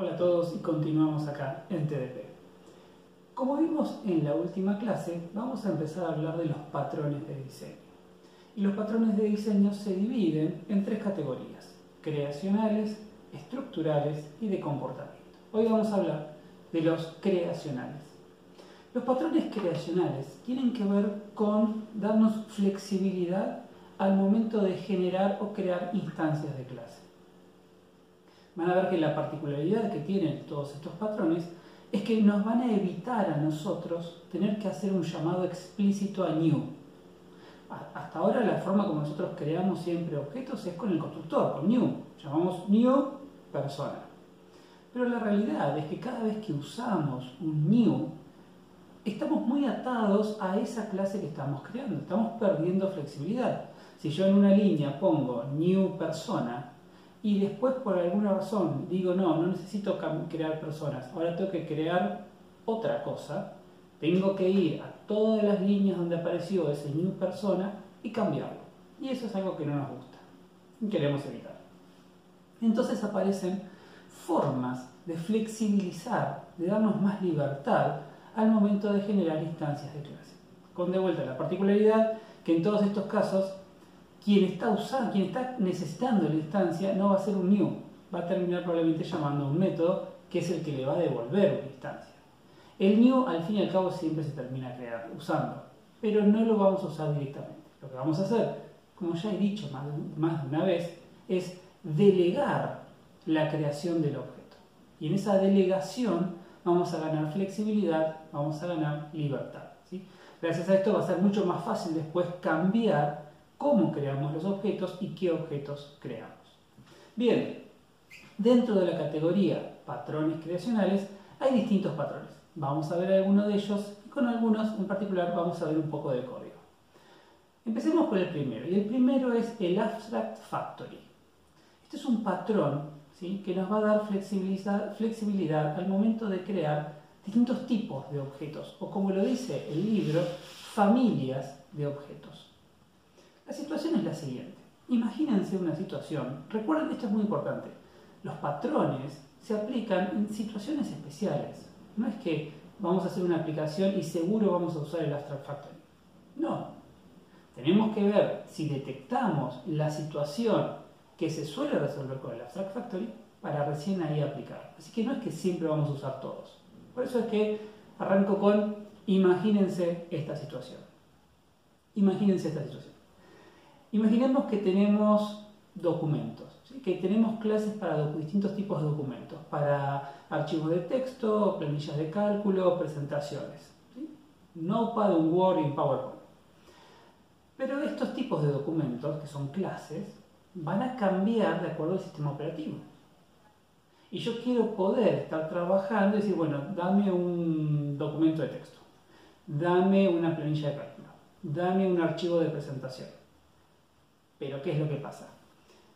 Hola a todos y continuamos acá en TDP. Como vimos en la última clase, vamos a empezar a hablar de los patrones de diseño. Y los patrones de diseño se dividen en tres categorías, creacionales, estructurales y de comportamiento. Hoy vamos a hablar de los creacionales. Los patrones creacionales tienen que ver con darnos flexibilidad al momento de generar o crear instancias de clase van a ver que la particularidad que tienen todos estos patrones es que nos van a evitar a nosotros tener que hacer un llamado explícito a new. Hasta ahora la forma como nosotros creamos siempre objetos es con el constructor, con new. Llamamos new persona. Pero la realidad es que cada vez que usamos un new, estamos muy atados a esa clase que estamos creando. Estamos perdiendo flexibilidad. Si yo en una línea pongo new persona, y después por alguna razón digo, no, no necesito crear personas, ahora tengo que crear otra cosa, tengo que ir a todas las líneas donde apareció ese new persona y cambiarlo. Y eso es algo que no nos gusta y queremos evitar. Entonces aparecen formas de flexibilizar, de darnos más libertad al momento de generar instancias de clase. Con de vuelta la particularidad que en todos estos casos quien está usando, quien está necesitando la instancia no va a ser un new, va a terminar probablemente llamando a un método que es el que le va a devolver una instancia. El new al fin y al cabo siempre se termina creando, usando, pero no lo vamos a usar directamente. Lo que vamos a hacer, como ya he dicho más, más de una vez, es delegar la creación del objeto. Y en esa delegación vamos a ganar flexibilidad, vamos a ganar libertad. ¿sí? Gracias a esto va a ser mucho más fácil después cambiar cómo creamos los objetos y qué objetos creamos. Bien, dentro de la categoría patrones creacionales hay distintos patrones. Vamos a ver algunos de ellos y con algunos en particular vamos a ver un poco de código. Empecemos por el primero y el primero es el Abstract Factory. Este es un patrón que nos va a dar flexibilidad al momento de crear distintos tipos de objetos o como lo dice el libro, familias de objetos. La situación es la siguiente. Imagínense una situación, recuerden, esto es muy importante, los patrones se aplican en situaciones especiales. No es que vamos a hacer una aplicación y seguro vamos a usar el Abstract Factory. No. Tenemos que ver si detectamos la situación que se suele resolver con el Abstract Factory para recién ahí aplicar. Así que no es que siempre vamos a usar todos. Por eso es que arranco con imagínense esta situación. Imagínense esta situación. Imaginemos que tenemos documentos, que tenemos clases para distintos tipos de documentos, para archivos de texto, planillas de cálculo, presentaciones. ¿sí? Un Word y PowerPoint. Pero estos tipos de documentos, que son clases, van a cambiar de acuerdo al sistema operativo. Y yo quiero poder estar trabajando y decir, bueno, dame un documento de texto, dame una planilla de cálculo, dame un archivo de presentación pero ¿qué es lo que pasa?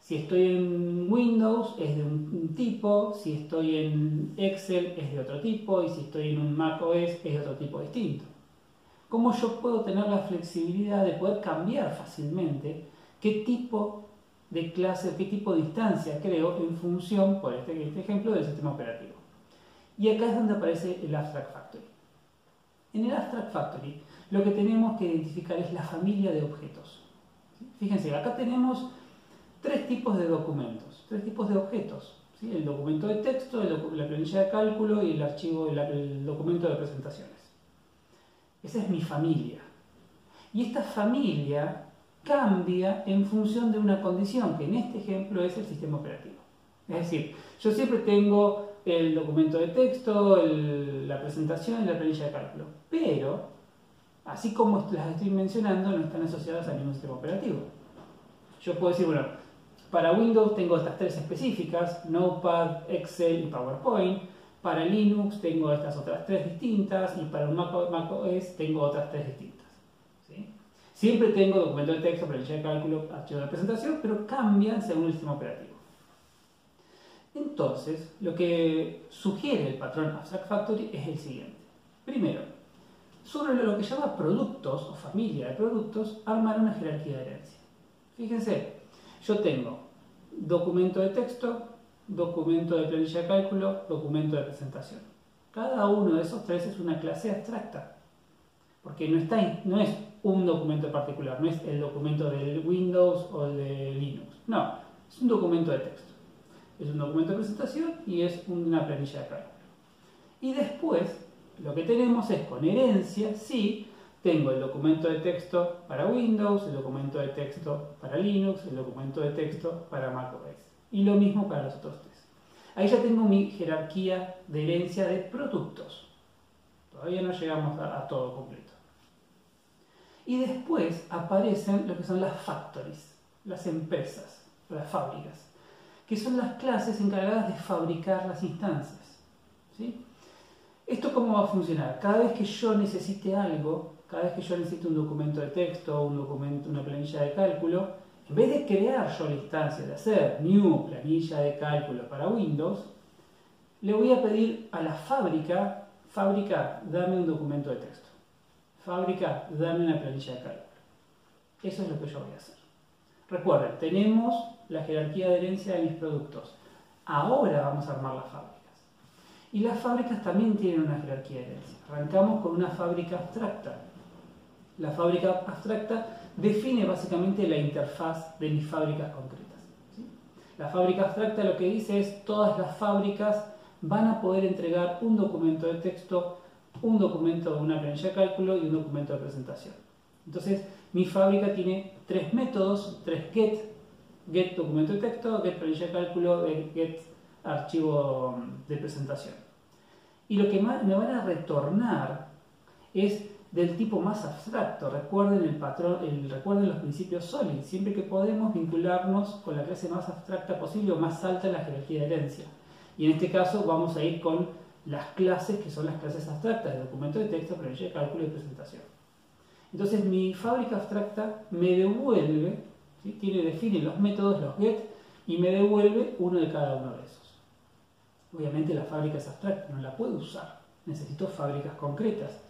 Si estoy en Windows es de un tipo, si estoy en Excel es de otro tipo y si estoy en un Mac OS es de otro tipo distinto. ¿Cómo yo puedo tener la flexibilidad de poder cambiar fácilmente qué tipo de clase, qué tipo de instancia creo en función, por este, este ejemplo, del sistema operativo? Y acá es donde aparece el Abstract Factory. En el Abstract Factory lo que tenemos que identificar es la familia de objetos. Fíjense, acá tenemos tres tipos de documentos, tres tipos de objetos. El documento de texto, la planilla de cálculo y el archivo, el documento de presentaciones. Esa es mi familia. Y esta familia cambia en función de una condición, que en este ejemplo es el sistema operativo. Es decir, yo siempre tengo el documento de texto, la presentación y la planilla de cálculo, pero así como las estoy mencionando, no están asociadas al mismo sistema operativo. Yo puedo decir, bueno, para Windows tengo estas tres específicas, Notepad, Excel y PowerPoint. Para Linux tengo estas otras tres distintas y para un Mac, OS tengo otras tres distintas. Siempre tengo documento de texto, planilla de cálculo, archivo de presentación, pero cambian según el sistema operativo. Entonces, lo que sugiere el patrón Abstract Factory es el siguiente. Primero, sobre lo que llama productos o familia de productos, armar una jerarquía de herencia. Fíjense, yo tengo documento de texto, documento de planilla de cálculo, documento de presentación. Cada uno de esos tres es una clase abstracta, porque no, está, no es un documento particular, no es el documento del Windows o el de Linux, no, es un documento de texto. Es un documento de presentación y es una planilla de cálculo. Y después, lo que tenemos es con herencia, sí, tengo el documento de texto para Windows, el documento de texto para Linux, el documento de texto para macOS. Y lo mismo para los otros tres. Ahí ya tengo mi jerarquía de herencia de productos. Todavía no llegamos a, todo completo. Y después aparecen lo que son las factories, las empresas, las fábricas, que son las clases encargadas de fabricar las instancias. ¿sí? ¿Esto cómo va a funcionar? Cada vez que yo necesite algo, cada vez que yo necesite un documento de texto, un documento, una planilla de cálculo, en vez de crear yo la instancia de hacer new planilla de cálculo para Windows, le voy a pedir a la fábrica, fábrica, dame un documento de texto. Fábrica, dame una planilla de cálculo. Eso es lo que yo voy a hacer. Recuerden, tenemos la jerarquía de herencia de mis productos. Ahora vamos a armar las fábricas. Y las fábricas también tienen una jerarquía de herencia. Arrancamos con una fábrica abstracta. La fábrica abstracta define básicamente la interfaz de mis fábricas concretas. La fábrica abstracta lo que dice es todas las fábricas van a poder entregar un documento de texto, un documento de una planilla de cálculo y un documento de presentación. Entonces, mi fábrica tiene tres métodos, tres get, get documento de texto, get planilla de cálculo, get archivo de presentación. Y lo que me van a retornar es del tipo más abstracto. Recuerden, el patrón, recuerden los principios SOLID. Siempre que podemos vincularnos con la clase más abstracta posible o más alta en la jerarquía de herencia. Y en este caso vamos a ir con las clases que son las clases abstractas de documento de texto, planilla de cálculo y presentación. Entonces mi fábrica abstracta me devuelve, tiene, define los métodos, los get, y me devuelve uno de cada uno de esos. Obviamente la fábrica es abstracta, no la puedo usar. Necesito fábricas concretas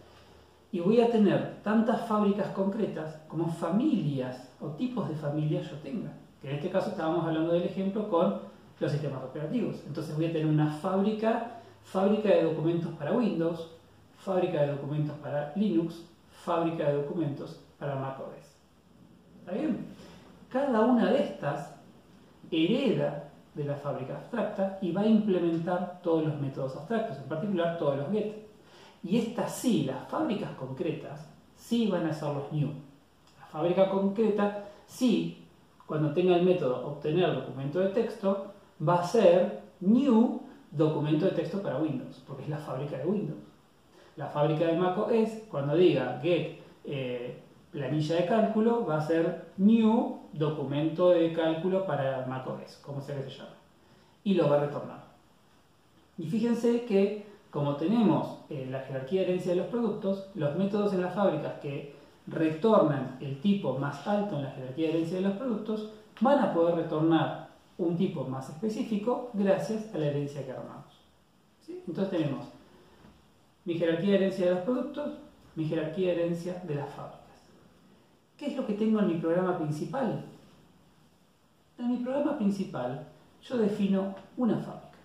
y voy a tener tantas fábricas concretas como familias o tipos de familias yo tenga. Que en este caso estábamos hablando del ejemplo con los sistemas operativos. Entonces voy a tener una fábrica, fábrica de documentos para Windows, fábrica de documentos para Linux, fábrica de documentos para macOS. ¿Está bien? Cada una de estas hereda de la fábrica abstracta y va a implementar todos los métodos abstractos, en particular todos los get. Y estas sí, las fábricas concretas, sí van a ser los new. La fábrica concreta sí, cuando tenga el método obtener documento de texto, va a ser new documento de texto para Windows, porque es la fábrica de Windows. La fábrica de Mac es, cuando diga get eh, planilla de cálculo, va a ser new documento de cálculo para macOS, como sea que se llame. Y lo va a retornar. Y fíjense que como tenemos eh, la jerarquía de herencia de los productos, los métodos en las fábricas que retornan el tipo más alto en la jerarquía de herencia de los productos van a poder retornar un tipo más específico gracias a la herencia que armamos. Entonces tenemos mi jerarquía de herencia de los productos, mi jerarquía de herencia de las fábricas. ¿Qué es lo que tengo en mi programa principal? En mi programa principal yo defino una fábrica,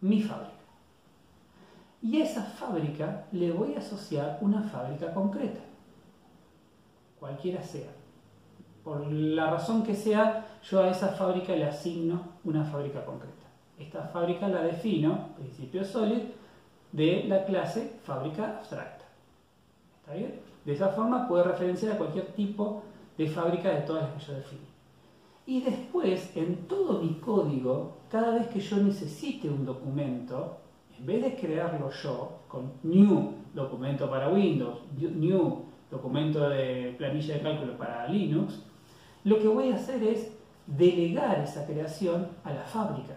mi fábrica. Y a esa fábrica le voy a asociar una fábrica concreta, cualquiera sea. Por la razón que sea, yo a esa fábrica le asigno una fábrica concreta. Esta fábrica la defino, principio SOLID, de la clase fábrica abstracta. ¿Está bien? De esa forma puedo referenciar a cualquier tipo de fábrica de todas las que yo defino. Y después, en todo mi código, cada vez que yo necesite un documento, en vez de crearlo yo con new documento para Windows, new documento de planilla de cálculo para Linux, lo que voy a hacer es delegar esa creación a la fábrica.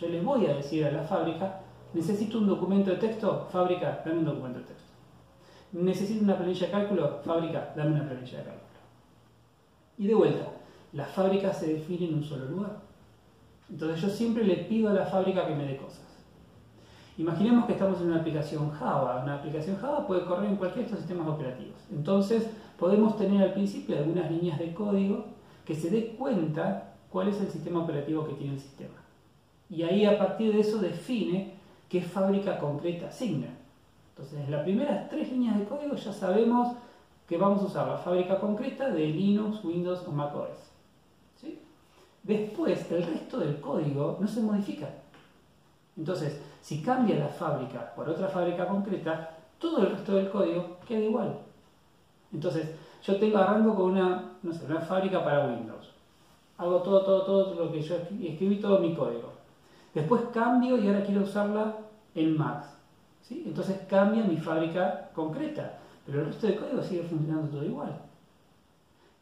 Yo le voy a decir a la fábrica, necesito un documento de texto, fábrica, dame un documento de texto. Necesito una planilla de cálculo, fábrica, dame una planilla de cálculo. Y de vuelta, la fábrica se define en un solo lugar. Entonces yo siempre le pido a la fábrica que me dé cosas. Imaginemos que estamos en una aplicación Java. Una aplicación Java puede correr en cualquiera de estos sistemas operativos. Entonces, podemos tener al principio algunas líneas de código que se dé cuenta cuál es el sistema operativo que tiene el sistema. Y ahí a partir de eso define qué fábrica concreta asigna. Entonces, en las primeras tres líneas de código ya sabemos que vamos a usar la fábrica concreta de Linux, Windows o macOS. ¿sí? Después, el resto del código no se modifica. Entonces, si cambia la fábrica por otra fábrica concreta, todo el resto del código queda igual. Entonces, yo tengo arranco con una, no sé, una fábrica para Windows. Hago todo, todo, todo lo que yo escribí, todo mi código. Después cambio y ahora quiero usarla en Mac. Entonces cambia mi fábrica concreta, pero el resto del código sigue funcionando todo igual.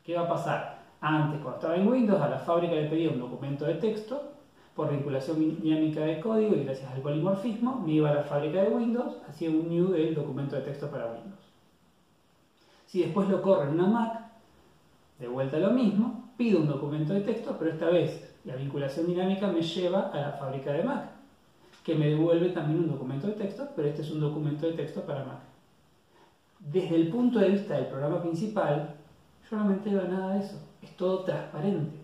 ¿Qué va a pasar? Antes, cuando estaba en Windows, a la fábrica le pedía un documento de texto, por vinculación dinámica de código y gracias al polimorfismo, me iba a la fábrica de Windows, hacía un new del documento de texto para Windows. Si después lo corre en una Mac, de vuelta lo mismo, pido un documento de texto, pero esta vez la vinculación dinámica me lleva a la fábrica de Mac, que me devuelve también un documento de texto, pero este es un documento de texto para Mac. Desde el punto de vista del programa principal, yo no me entero de nada de eso, es todo transparente.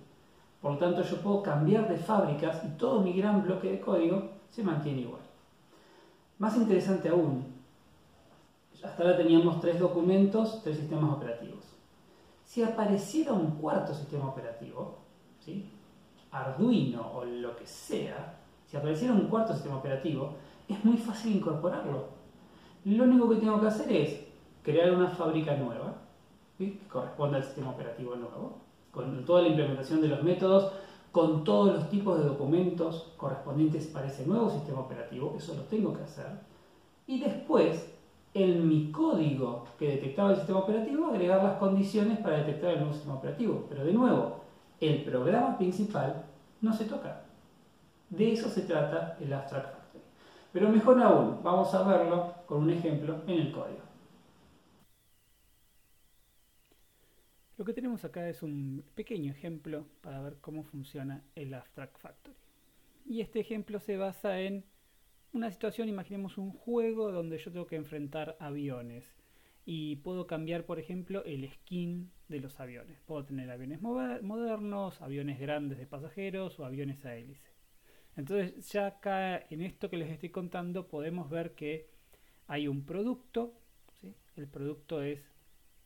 Por lo tanto, yo puedo cambiar de fábricas y todo mi gran bloque de código se mantiene igual. Más interesante aún, hasta ahora teníamos tres documentos, tres sistemas operativos. Si apareciera un cuarto sistema operativo, ¿sí? Arduino o lo que sea, si apareciera un cuarto sistema operativo, es muy fácil incorporarlo. Lo único que tengo que hacer es crear una fábrica nueva, que corresponda al sistema operativo nuevo, con toda la implementación de los métodos, con todos los tipos de documentos correspondientes para ese nuevo sistema operativo, eso lo tengo que hacer. Y después, en mi código que detectaba el sistema operativo, agregar las condiciones para detectar el nuevo sistema operativo. Pero de nuevo, el programa principal no se toca. De eso se trata el Abstract Factory. Pero mejor aún, vamos a verlo con un ejemplo en el código. Lo que tenemos acá es un pequeño ejemplo para ver cómo funciona el Abstract Factory. Y este ejemplo se basa en una situación, imaginemos un juego donde yo tengo que enfrentar aviones y puedo cambiar, por ejemplo, el skin de los aviones. Puedo tener aviones modernos, aviones grandes de pasajeros o aviones a hélice. Entonces ya acá en esto que les estoy contando podemos ver que hay un producto, el producto es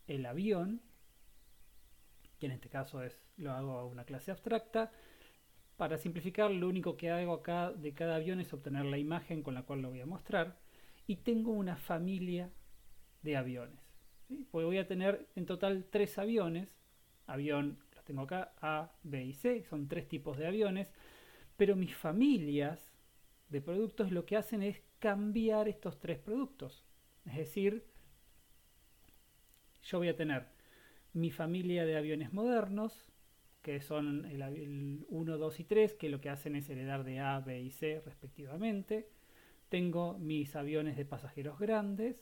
el avión, que en este caso es lo hago a una clase abstracta. Para simplificar, lo único que hago acá de cada avión es obtener la imagen con la cual lo voy a mostrar. Y tengo una familia de aviones. Voy a tener en total tres aviones. Avión, los tengo acá, A, B y C. Son tres tipos de aviones. Pero mis familias de productos lo que hacen es cambiar estos tres productos. Es decir, yo voy a tener mi familia de aviones modernos, que son el, 1, 2 y 3, que lo que hacen es heredar de A, B y C respectivamente. Tengo mis aviones de pasajeros grandes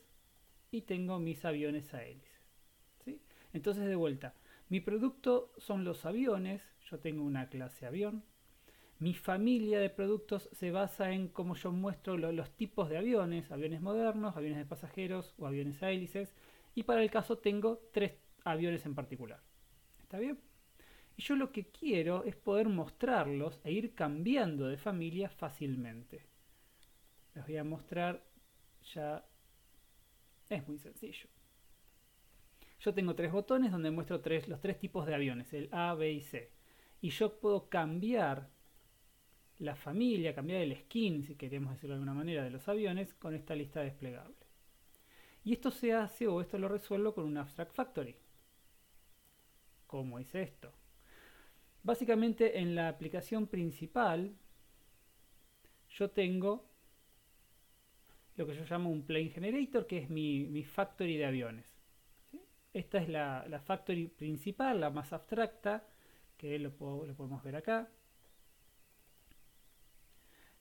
y tengo mis aviones a hélice. ¿sí? Entonces, de vuelta, mi producto son los aviones, yo tengo una clase avión. Mi familia de productos se basa en cómo yo muestro los tipos de aviones, aviones modernos, aviones de pasajeros o aviones a hélices. Y para el caso tengo tres aviones en particular. ¿Está bien? Y yo lo que quiero es poder mostrarlos e ir cambiando de familia fácilmente. Les voy a mostrar ya. Es muy sencillo. Yo tengo tres botones donde muestro los tres tipos de aviones, el A, B y C. Y yo puedo cambiar la familia, cambiar el skin, si queremos decirlo de alguna manera, de los aviones con esta lista desplegable. Y esto se hace o esto lo resuelvo con un Abstract Factory. ¿Cómo es esto? Básicamente en la aplicación principal yo tengo lo que yo llamo un plane generator, que es mi, factory de aviones. Esta es la, factory principal, la más abstracta, que lo podemos ver acá.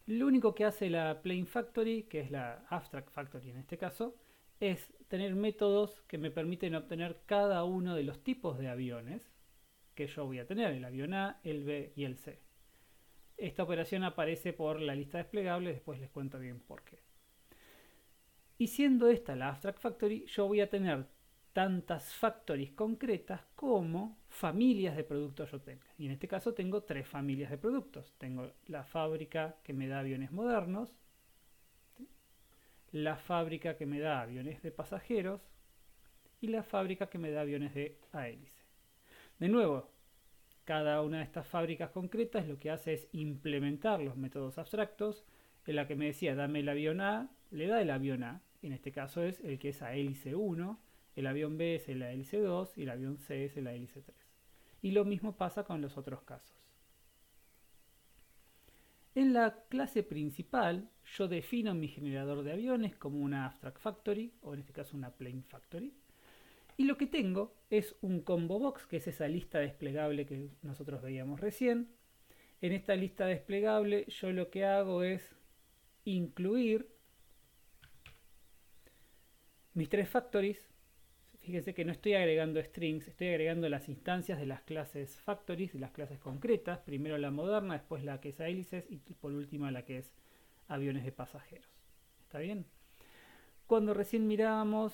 Lo único que hace la Plane Factory, que es la Abstract Factory en este caso, es tener métodos que me permiten obtener cada uno de los tipos de aviones que yo voy a tener, el avión A, el B y el C. Esta operación aparece por la lista desplegable, después les cuento bien por qué. Y siendo esta la Abstract Factory, yo voy a tener tantas factories concretas como familias de productos yo tenga. Y en este caso tengo tres familias de productos. Tengo la fábrica que me da aviones modernos, la fábrica que me da aviones de pasajeros y la fábrica que me da aviones de a hélice. De nuevo, cada una de estas fábricas concretas lo que hace es implementar los métodos abstractos. En la que me decía, dame el avión A, le da el avión A. En este caso es el que es a hélice 1 el avión B es la hélice 2 y el avión C es la hélice 3. Y lo mismo pasa con los otros casos. En la clase principal yo defino mi generador de aviones como una abstract factory, o en este caso una plain factory. Y lo que tengo es un combo box, que es esa lista desplegable que nosotros veíamos recién. En esta lista desplegable yo lo que hago es incluir mis tres factories fíjense que no estoy agregando strings, estoy agregando las instancias de las clases factories, de las clases concretas, primero la moderna, después la que es hélices y por último la que es aviones de pasajeros. ¿Está bien? Cuando recién mirábamos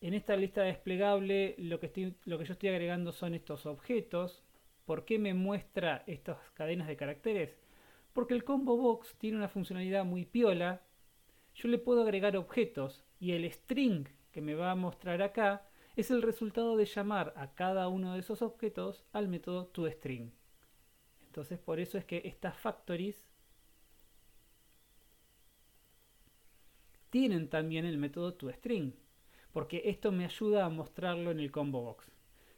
en esta lista desplegable, lo que, estoy, lo que yo estoy agregando son estos objetos. ¿Por qué me muestra estas cadenas de caracteres? Porque el combo box tiene una funcionalidad muy piola. Yo le puedo agregar objetos y el string que me va a mostrar acá es el resultado de llamar a cada uno de esos objetos al método toString. Entonces por eso es que estas factories tienen también el método toString, porque esto me ayuda a mostrarlo en el combo box.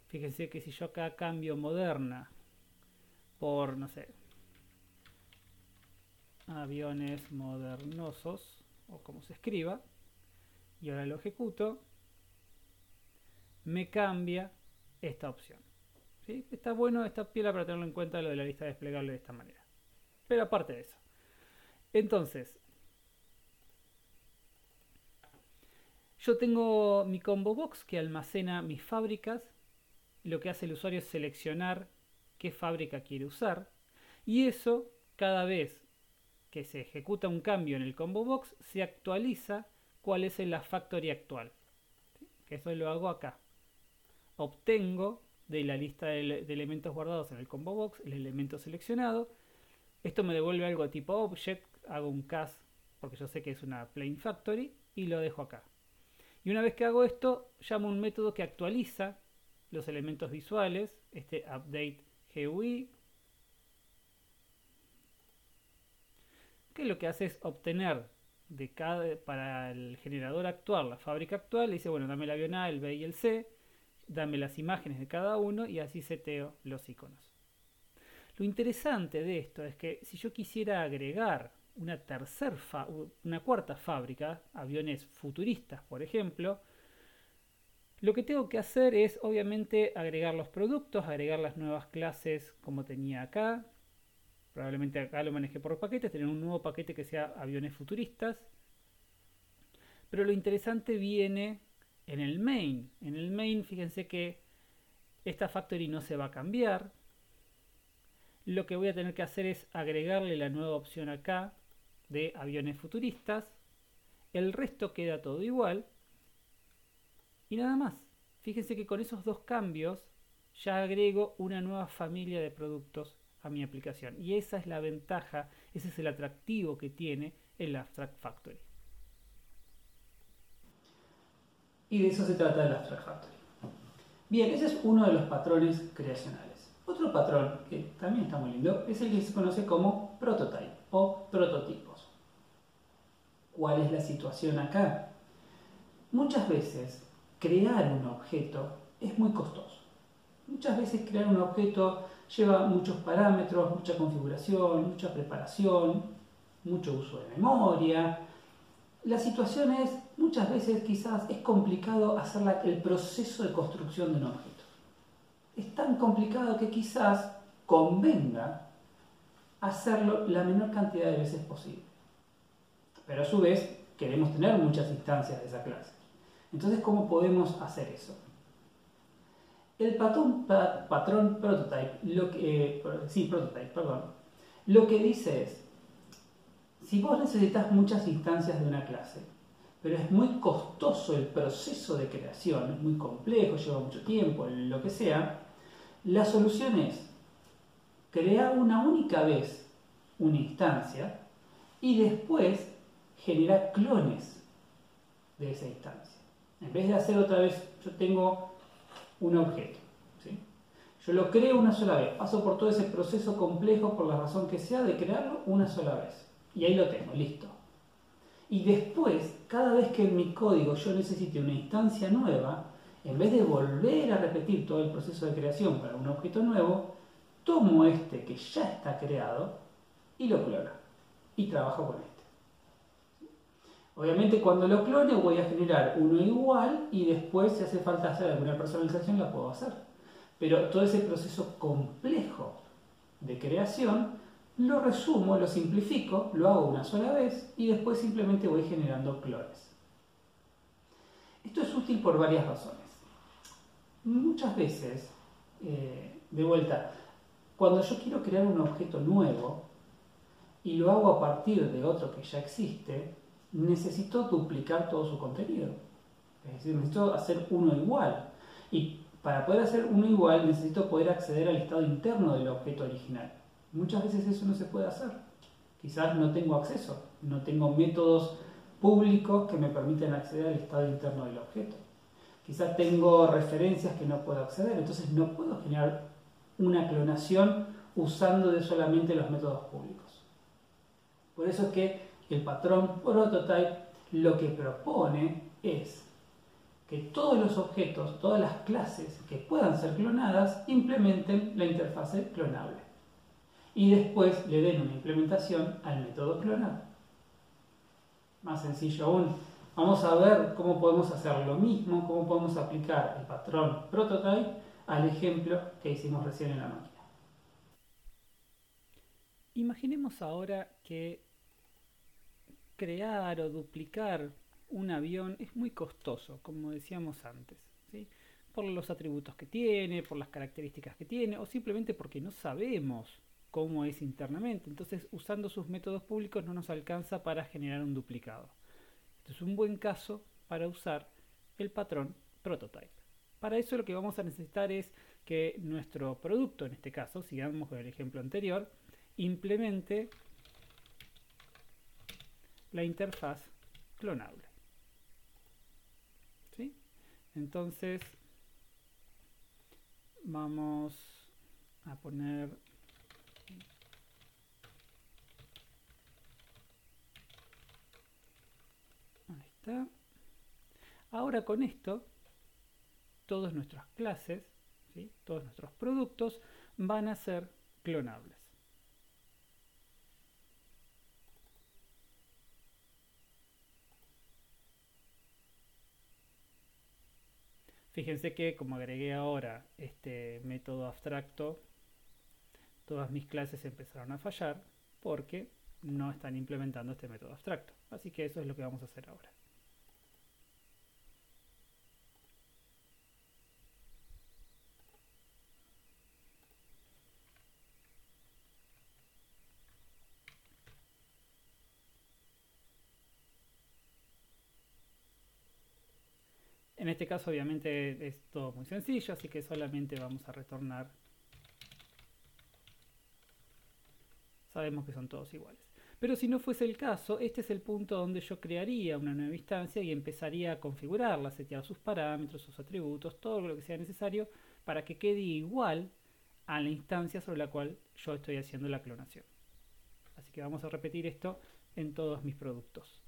Fíjense que si yo acá cambio moderna por, no sé, aviones modernosos, o como se escriba, y ahora lo ejecuto, me cambia esta opción. Está bueno, esta pila para tenerlo en cuenta lo de la lista desplegable de esta manera. Pero aparte de eso. Entonces, yo tengo mi combo box que almacena mis fábricas. Lo que hace el usuario es seleccionar qué fábrica quiere usar. Y eso, cada vez que se ejecuta un cambio en el combo box, se actualiza cuál es la factory actual. Que eso lo hago acá. Obtengo de la lista de, elementos guardados en el combo box el elemento seleccionado. Esto me devuelve algo tipo object, hago un cast porque yo sé que es una plain factory y lo dejo acá. Y una vez que hago esto, llamo un método que actualiza los elementos visuales, este update GUI, que lo que hace es obtener de cada, para el generador actual, la fábrica actual, le dice, bueno, dame el avión A, el B y el C, dame las imágenes de cada uno y así seteo los iconos. Lo interesante de esto es que si yo quisiera agregar una tercera, una cuarta fábrica, aviones futuristas, por ejemplo, lo que tengo que hacer es obviamente agregar los productos, agregar las nuevas clases como tenía acá, Probablemente acá lo maneje por paquetes, tener un nuevo paquete que sea aviones futuristas. Pero lo interesante viene en el main. En el main, fíjense que esta factory no se va a cambiar. Lo que voy a tener que hacer es agregarle la nueva opción acá de aviones futuristas. El resto queda todo igual. Y nada más. Fíjense que con esos dos cambios ya agrego una nueva familia de productos a mi aplicación. Y esa es la ventaja, ese es el atractivo que tiene el Abstract Factory. Y de eso se trata el Abstract Factory. Bien, ese es uno de los patrones creacionales. Otro patrón que también está muy lindo es el que se conoce como prototype o prototipos. ¿Cuál es la situación acá? Muchas veces crear un objeto es muy costoso. Muchas veces crear un objeto lleva muchos parámetros, mucha configuración, mucha preparación, mucho uso de memoria. La situación es, muchas veces quizás es complicado hacer el proceso de construcción de un objeto. Es tan complicado que quizás convenga hacerlo la menor cantidad de veces posible. Pero a su vez queremos tener muchas instancias de esa clase. Entonces, ¿cómo podemos hacer eso? El patrón, patrón prototype, lo que, sí, prototype, perdón, lo que dice es, si vos necesitas muchas instancias de una clase, pero es muy costoso el proceso de creación, es muy complejo, lleva mucho tiempo, lo que sea, la solución es crear una única vez una instancia y después generar clones de esa instancia. En vez de hacer otra vez, yo tengo un objeto. Yo lo creo una sola vez, paso por todo ese proceso complejo por la razón que sea de crearlo una sola vez. Y ahí lo tengo, listo. Y después, cada vez que en mi código yo necesite una instancia nueva, en vez de volver a repetir todo el proceso de creación para un objeto nuevo, tomo este que ya está creado y lo clono. Y trabajo con este. Obviamente cuando lo clone voy a generar uno igual y después si hace falta hacer alguna personalización la puedo hacer. Pero todo ese proceso complejo de creación lo resumo, lo simplifico, lo hago una sola vez y después simplemente voy generando clones. Esto es útil por varias razones. Muchas veces, eh, de vuelta, cuando yo quiero crear un objeto nuevo y lo hago a partir de otro que ya existe, necesito duplicar todo su contenido. Es decir, necesito hacer uno igual. Y para poder hacer uno igual necesito poder acceder al estado interno del objeto original. Muchas veces eso no se puede hacer. Quizás no tengo acceso, no tengo métodos públicos que me permiten acceder al estado interno del objeto. Quizás tengo referencias que no puedo acceder, entonces no puedo generar una clonación usando de solamente los métodos públicos. Por eso es que el patrón prototype lo que propone es que todos los objetos, todas las clases que puedan ser clonadas, implementen la interfase clonable. Y después le den una implementación al método clonar. Más sencillo aún, vamos a ver cómo podemos hacer lo mismo, cómo podemos aplicar el patrón prototype al ejemplo que hicimos recién en la máquina. Imaginemos ahora que crear o duplicar un avión es muy costoso, como decíamos antes, por los atributos que tiene, por las características que tiene, o simplemente porque no sabemos cómo es internamente. Entonces, usando sus métodos públicos no nos alcanza para generar un duplicado. Este es un buen caso para usar el patrón prototype. Para eso lo que vamos a necesitar es que nuestro producto, en este caso, sigamos con el ejemplo anterior, implemente la interfaz clonable. ¿Sí? Entonces, vamos a poner Ahí está. Ahora con esto todas nuestras clases, todos nuestros productos van a ser clonables. Fíjense que como agregué ahora este método abstracto, todas mis clases empezaron a fallar porque no están implementando este método abstracto. Así que eso es lo que vamos a hacer ahora. Este caso obviamente es todo muy sencillo, así que solamente vamos a retornar. Sabemos que son todos iguales. Pero si no fuese el caso, este es el punto donde yo crearía una nueva instancia y empezaría a configurarla, setear sus parámetros, sus atributos, todo lo que sea necesario para que quede igual a la instancia sobre la cual yo estoy haciendo la clonación. Así que vamos a repetir esto en todos mis productos.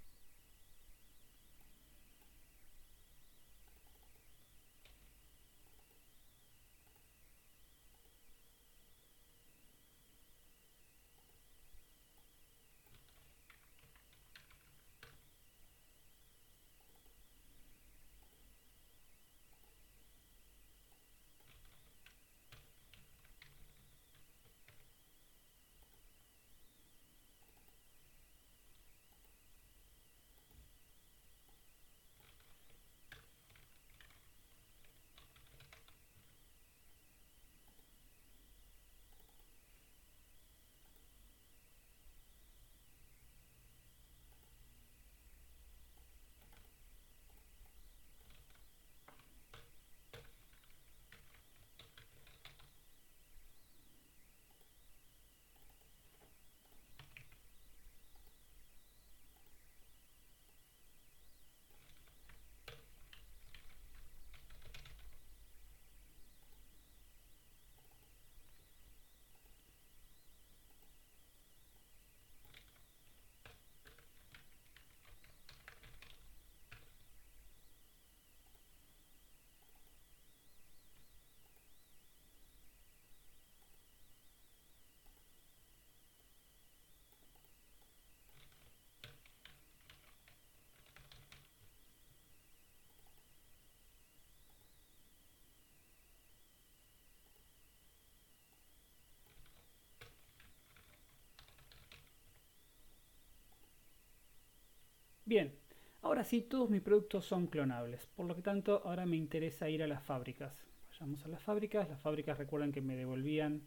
Ahora sí, todos mis productos son clonables. Por lo que tanto, ahora me interesa ir a las fábricas. Vayamos a las fábricas. Las fábricas recuerdan que me devolvían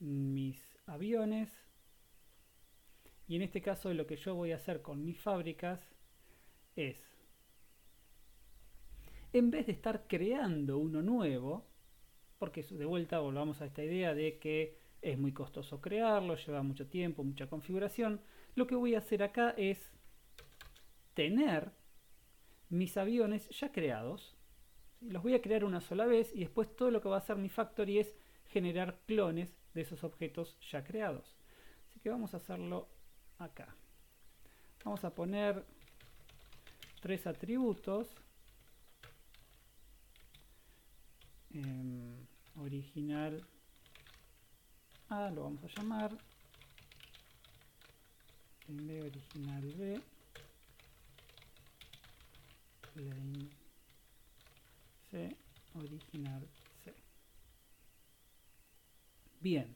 mis aviones. Y en este caso lo que yo voy a hacer con mis fábricas es, en vez de estar creando uno nuevo, porque de vuelta volvamos a esta idea de que es muy costoso crearlo, lleva mucho tiempo, mucha configuración, lo que voy a hacer acá es tener mis aviones ya creados, los voy a crear una sola vez y después todo lo que va a hacer mi factory es generar clones de esos objetos ya creados. Así que vamos a hacerlo acá. Vamos a poner tres atributos. Em, original A lo vamos a llamar. Original B. C original Bien.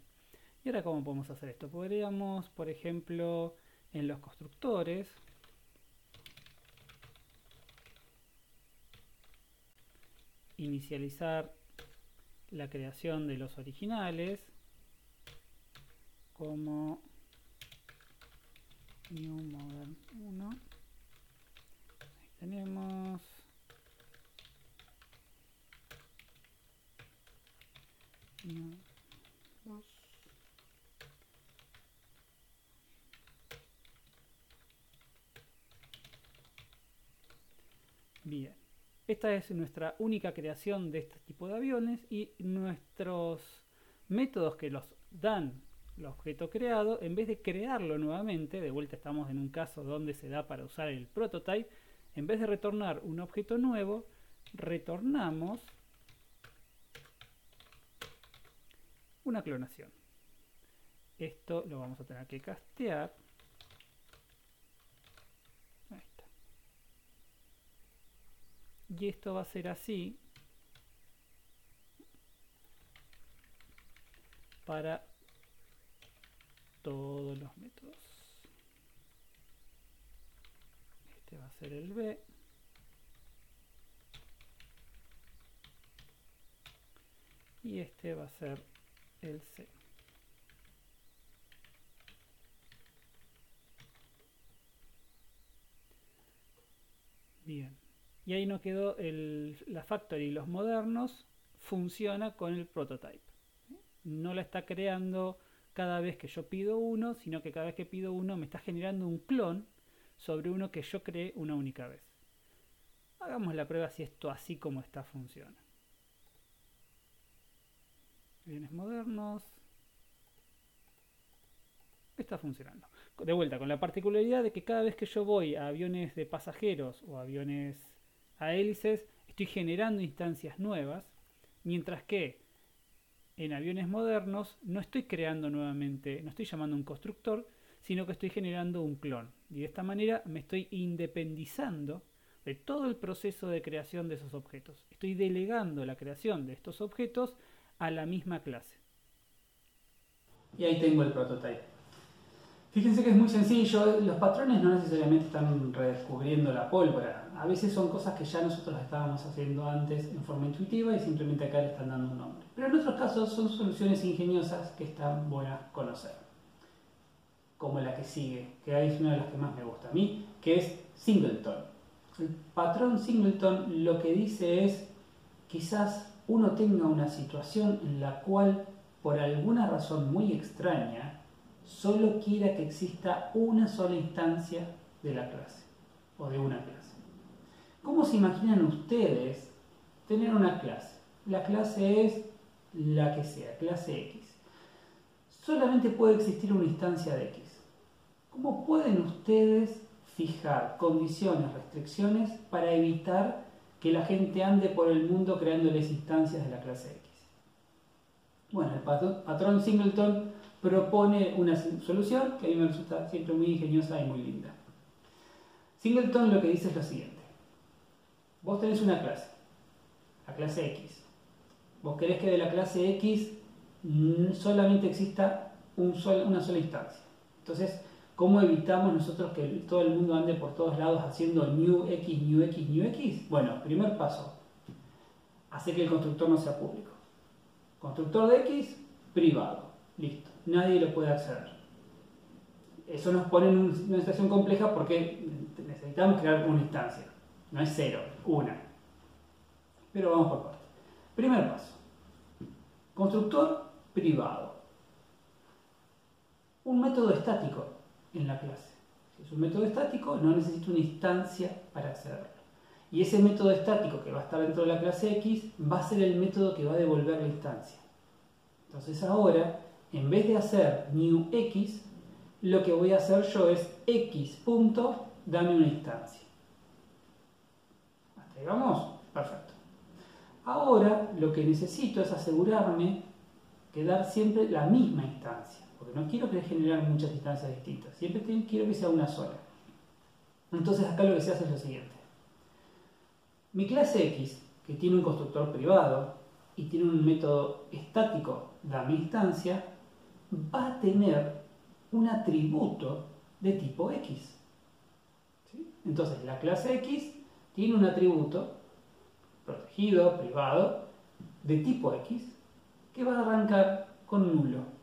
¿Y ahora cómo podemos hacer esto? Podríamos, por ejemplo, en los constructores, inicializar la creación de los originales como new modern 1 tenemos. Bien, esta es nuestra única creación de este tipo de aviones y nuestros métodos que los dan el objeto creado, en vez de crearlo nuevamente, de vuelta estamos en un caso donde se da para usar el prototype, en vez de retornar un objeto nuevo, retornamos una clonación. Esto lo vamos a tener que castear. Ahí está. Y esto va a ser así para todos los métodos. Este va a ser el B. Y este va a ser el C. Bien. Y ahí no quedó el, la factory. Los modernos funciona con el prototype. No la está creando cada vez que yo pido uno, sino que cada vez que pido uno me está generando un clon sobre uno que yo creé una única vez. Hagamos la prueba si esto así como está funciona. Bienes modernos. Está funcionando. De vuelta, con la particularidad de que cada vez que yo voy a aviones de pasajeros o aviones a hélices, estoy generando instancias nuevas, mientras que en aviones modernos no estoy creando nuevamente, no estoy llamando un constructor, sino que estoy generando un clon. Y de esta manera me estoy independizando de todo el proceso de creación de esos objetos. Estoy delegando la creación de estos objetos a la misma clase. Y ahí tengo el prototype. Fíjense que es muy sencillo, los patrones no necesariamente están redescubriendo la pólvora, a veces son cosas que ya nosotros estábamos haciendo antes en forma intuitiva y simplemente acá le están dando un nombre. Pero en otros casos son soluciones ingeniosas que están buenas conocer, como la que sigue, que es una de las que más me gusta a mí, que es Singleton. El patrón Singleton lo que dice es, quizás uno tenga una situación en la cual por alguna razón muy extraña solo quiera que exista una sola instancia de la clase o de una clase. ¿Cómo se imaginan ustedes tener una clase? La clase es la que sea, clase X. Solamente puede existir una instancia de X. ¿Cómo pueden ustedes fijar condiciones, restricciones para evitar que la gente ande por el mundo creándoles instancias de la clase X? Bueno, el patrón Singleton propone una solución que a mí me resulta siempre muy ingeniosa y muy linda. Singleton lo que dice es lo siguiente. Vos tenés una clase, la clase X. Vos querés que de la clase X solamente exista una sola instancia. Entonces, ¿Cómo evitamos nosotros que todo el mundo ande por todos lados haciendo new x, new x, new x? Bueno, primer paso, hacer que el constructor no sea público. Constructor de x, privado. Listo. Nadie lo puede acceder. Eso nos pone en una situación compleja porque necesitamos crear una instancia. No es cero, una. Pero vamos por partes. Primer paso. Constructor privado. Un método estático en la clase. Es un método estático, no necesito una instancia para accederlo. Y ese método estático que va a estar dentro de la clase X va a ser el método que va a devolver la instancia. Entonces ahora, en vez de hacer new X, lo que voy a hacer yo es X punto, dame una instancia. ¿Hasta ahí vamos? Perfecto. Ahora lo que necesito es asegurarme que dar siempre la misma instancia, porque no quiero generar muchas instancias distintas, siempre quiero que sea una sola. Entonces acá lo que se hace es lo siguiente. Mi clase X, que tiene un constructor privado y tiene un método estático, dame instancia, va a tener un atributo de tipo X. Entonces la clase X tiene un atributo protegido, privado, de tipo X, que va a arrancar con nulo.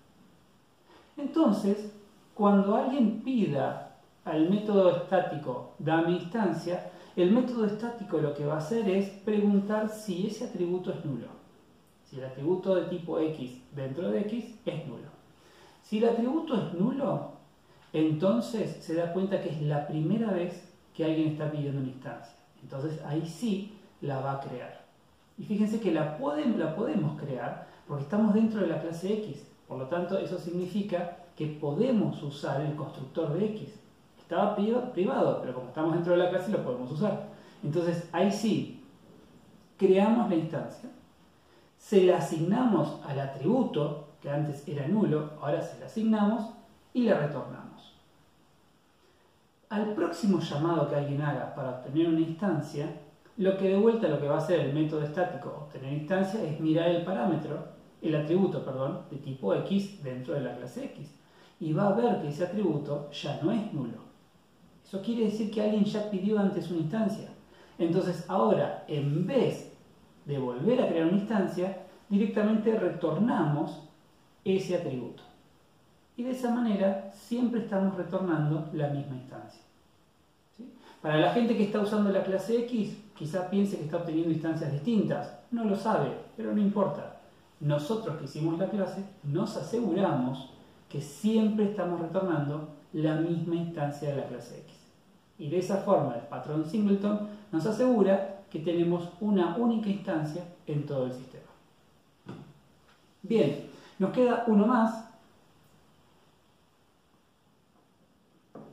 Entonces, cuando alguien pida al método estático dame instancia, el método estático lo que va a hacer es preguntar si ese atributo es nulo. Si el atributo de tipo X dentro de X es nulo. Si el atributo es nulo, entonces se da cuenta que es la primera vez que alguien está pidiendo una instancia. Entonces ahí sí la va a crear. Y fíjense que la, la podemos crear porque estamos dentro de la clase X. Por lo tanto, eso significa que podemos usar el constructor de X. Estaba privado, pero como estamos dentro de la clase lo podemos usar. Entonces, ahí sí, creamos la instancia, se la asignamos al atributo, que antes era nulo, ahora se la asignamos y le retornamos. Al próximo llamado que alguien haga para obtener una instancia, lo que de vuelta lo que va a hacer el método estático obtener instancia es mirar el parámetro el atributo, perdón, de tipo X dentro de la clase X. Y va a ver que ese atributo ya no es nulo. Eso quiere decir que alguien ya pidió antes una instancia. Entonces ahora, en vez de volver a crear una instancia, directamente retornamos ese atributo. Y de esa manera siempre estamos retornando la misma instancia. Para la gente que está usando la clase X, quizá piense que está obteniendo instancias distintas. No lo sabe, pero no importa nosotros que hicimos la clase nos aseguramos que siempre estamos retornando la misma instancia de la clase X. Y de esa forma el patrón singleton nos asegura que tenemos una única instancia en todo el sistema. Bien, nos queda uno más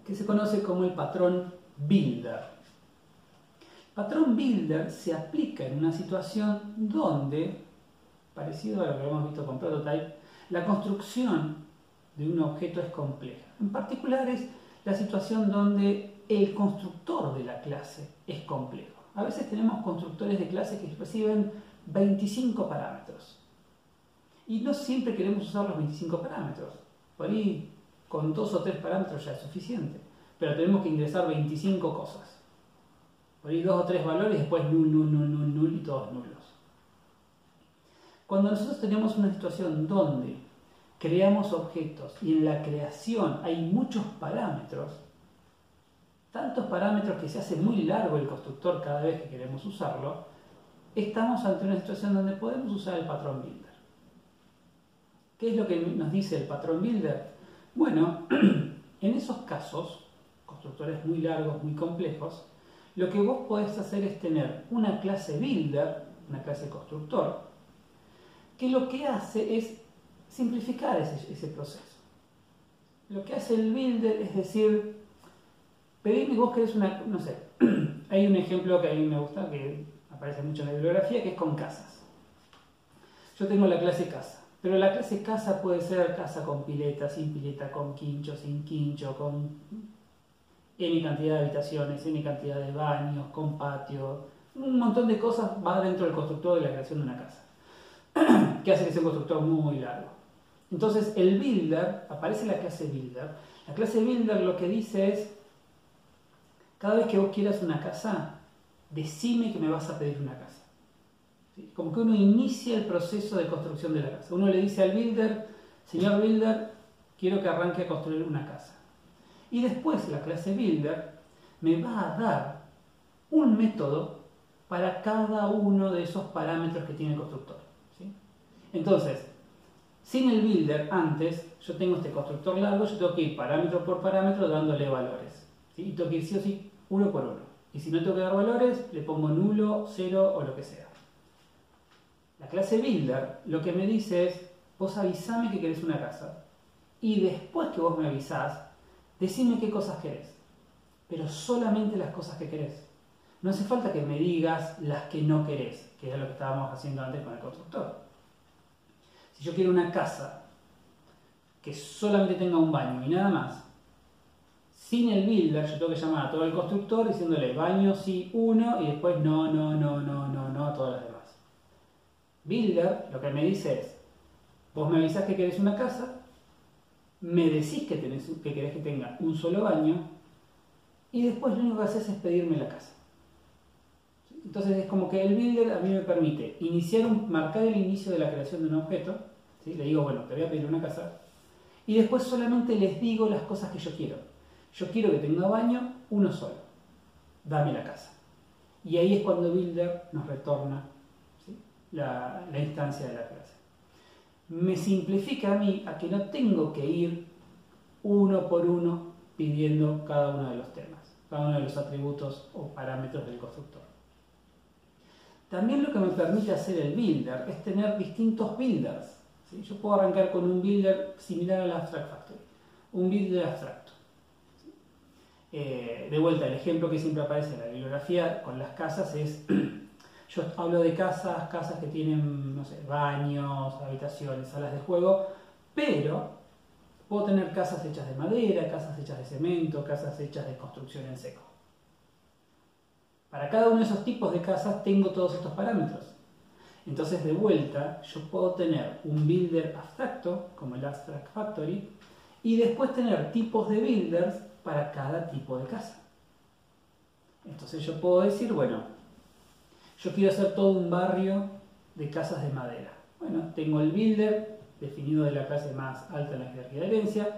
que se conoce como el patrón builder. El patrón builder se aplica en una situación donde parecido a lo que hemos visto con Prototype, la construcción de un objeto es compleja. En particular es la situación donde el constructor de la clase es complejo. A veces tenemos constructores de clase que reciben 25 parámetros. Y no siempre queremos usar los 25 parámetros. Por ahí con dos o tres parámetros ya es suficiente. Pero tenemos que ingresar 25 cosas. Por ahí dos o tres valores después nul, nul, nul, nul, nul y todos nulos. Cuando nosotros tenemos una situación donde creamos objetos y en la creación hay muchos parámetros, tantos parámetros que se hace muy largo el constructor cada vez que queremos usarlo, estamos ante una situación donde podemos usar el patrón builder. ¿Qué es lo que nos dice el patrón builder? Bueno, en esos casos, constructores muy largos, muy complejos, lo que vos podés hacer es tener una clase builder, una clase constructor, que lo que hace es simplificar ese, proceso. Lo que hace el builder es decir, pedirme vos querés una, no sé, hay un ejemplo que a mí me gusta, que aparece mucho en la bibliografía, que es con casas. Yo tengo la clase casa, pero la clase casa puede ser casa con pileta, sin pileta, con quincho, sin quincho, con N cantidad de habitaciones, N cantidad de baños, con patio, un montón de cosas va dentro del constructor de la creación de una casa. que hace que sea un constructor muy largo. Entonces el builder, aparece la clase builder, La clase builder lo que dice es, cada vez que vos quieras una casa, decime que me vas a pedir una casa. Como que uno inicia el proceso de construcción de la casa. Uno le dice al builder, señor builder, quiero que arranque a construir una casa. Y después la clase builder me va a dar un método para cada uno de esos parámetros que tiene el constructor. Entonces, sin el builder antes, yo tengo este constructor largo, yo tengo que ir parámetro por parámetro dándole valores. Y tengo que ir sí o sí uno por uno. Y si no tengo que dar valores, le pongo nulo, cero o lo que sea. La clase builder lo que me dice es, vos avisame que querés una casa. Y después que vos me avisás, decime qué cosas querés. Pero solamente las cosas que querés. No hace falta que me digas las que no querés, que es lo que estábamos haciendo antes con el constructor. Si yo quiero una casa que solamente tenga un baño y nada más, sin el builder yo tengo que llamar a todo el constructor diciéndole baño sí uno y después no, no, no, no, no, no a todas las demás. Builder lo que me dice es, vos me avisás que querés una casa, me decís que, tenés, que querés que tenga un solo baño y después lo único que haces es pedirme la casa. Entonces es como que el builder a mí me permite iniciar un, marcar el inicio de la creación de un objeto, le digo, bueno, te voy a pedir una casa, y después solamente les digo las cosas que yo quiero. Yo quiero que tenga baño uno solo, dame la casa. Y ahí es cuando Builder nos retorna la, la instancia de la clase. Me simplifica a mí a que no tengo que ir uno por uno pidiendo cada uno de los temas, cada uno de los atributos o parámetros del constructor. También lo que me permite hacer el builder es tener distintos builders. Yo puedo arrancar con un builder similar al Abstract Factory, un builder abstracto. Eh, de vuelta, el ejemplo que siempre aparece en la bibliografía con las casas es, yo hablo de casas, casas que tienen, no sé, baños, habitaciones, salas de juego, pero puedo tener casas hechas de madera, casas hechas de cemento, casas hechas de construcción en seco. Para cada uno de esos tipos de casas tengo todos estos parámetros. Entonces, de vuelta, yo puedo tener un builder abstracto, como el Abstract Factory, y después tener tipos de builders para cada tipo de casa. Entonces yo puedo decir, bueno, yo quiero hacer todo un barrio de casas de madera. Bueno, tengo el builder definido de la clase más alta en la jerarquía de herencia,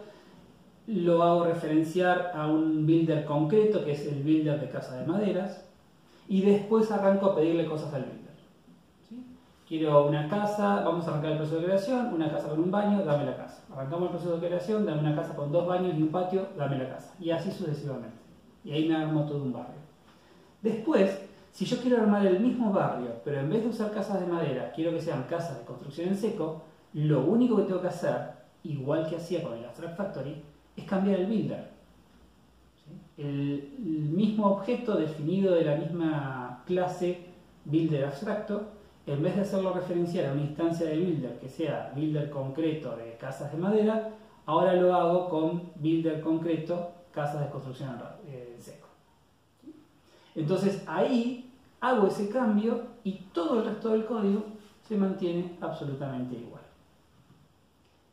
lo hago referenciar a un builder concreto que es el builder de casa de maderas, y después arranco a pedirle cosas al builder. Quiero una casa, vamos a arrancar el proceso de creación, una casa con un baño, dame la casa. Arrancamos el proceso de creación, dame una casa con dos baños y un patio, dame la casa. Y así sucesivamente. Y ahí me armo todo un barrio. Después, si yo quiero armar el mismo barrio, pero en vez de usar casas de madera, quiero que sean casas de construcción en seco, lo único que tengo que hacer, igual que hacía con el Abstract Factory, es cambiar el builder el, mismo objeto definido de la misma clase builder abstracto, en vez de hacerlo referenciar a una instancia de builder que sea builder concreto de casas de madera, ahora lo hago con builder concreto casas de construcción en seco. Entonces ahí hago ese cambio y todo el resto del código se mantiene absolutamente igual.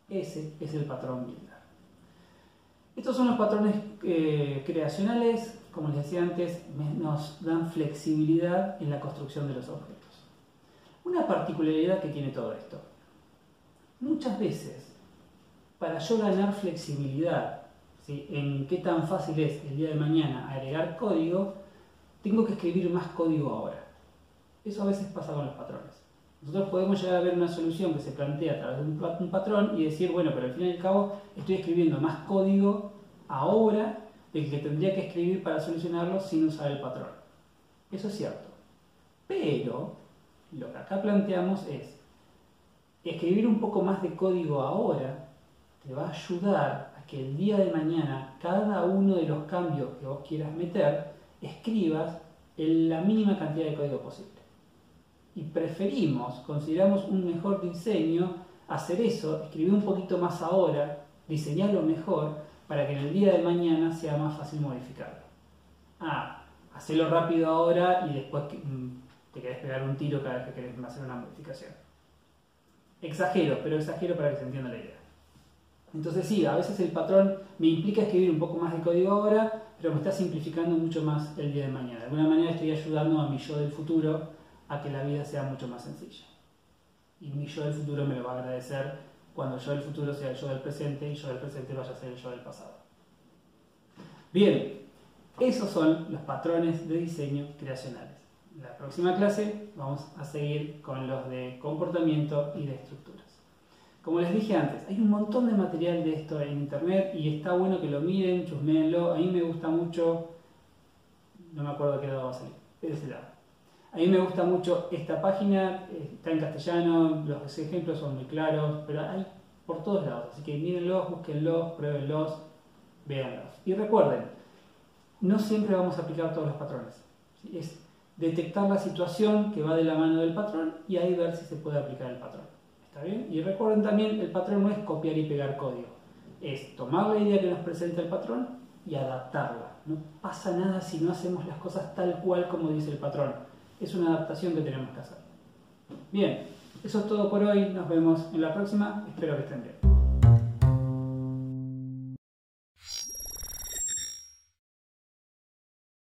Ese es el patrón builder. Estos son los patrones eh, creacionales, como les decía antes, nos dan flexibilidad en la construcción de los objetos. Una particularidad que tiene todo esto. Muchas veces, para yo ganar flexibilidad en qué tan fácil es el día de mañana agregar código, tengo que escribir más código ahora. Eso a veces pasa con los patrones. Nosotros podemos llegar a ver una solución que se plantea a través de un, patrón y decir, bueno, pero al fin y al cabo estoy escribiendo más código ahora del que tendría que escribir para solucionarlo sin usar el patrón. Eso es cierto. Pero lo que acá planteamos es, escribir un poco más de código ahora te va a ayudar a que el día de mañana cada uno de los cambios que vos quieras meter, escribas en la mínima cantidad de código posible y preferimos, consideramos un mejor diseño, hacer eso, escribir un poquito más ahora, diseñarlo mejor, para que en el día de mañana sea más fácil modificarlo. Ah, hacerlo rápido ahora y después mm, te querés pegar un tiro cada vez que querés hacer una modificación. Exagero, pero exagero para que se entienda la idea. Entonces sí, a veces el patrón me implica escribir un poco más de código ahora, pero me está simplificando mucho más el día de mañana. De alguna manera estoy ayudando a mi yo del futuro a que la vida sea mucho más sencilla. Y mi yo del futuro me lo va a agradecer cuando yo del futuro sea el yo del presente y yo del presente vaya a ser el yo del pasado. Bien, esos son los patrones de diseño creacionales. La próxima clase vamos a seguir con los de comportamiento y de estructuras. Como les dije antes, hay un montón de material de esto en internet y está bueno que lo miren, chusmeenlo. A mí me gusta mucho, no me acuerdo qué lado va a salir, de ese lado. A mí me gusta mucho esta página, está en castellano, los ejemplos son muy claros, pero hay por todos lados. Así que mírenlos, búsquenlos, pruébenlos, véanlos. Y recuerden, no siempre vamos a aplicar todos los patrones. Es detectar la situación que va de la mano del patrón y ahí ver si se puede aplicar el patrón. Y recuerden también, el patrón no es copiar y pegar código, es tomar la idea que nos presenta el patrón y adaptarla. No pasa nada si no hacemos las cosas tal cual como dice el patrón. Es una adaptación que tenemos que hacer. Bien, eso es todo por hoy. Nos vemos en la próxima. Espero que estén bien.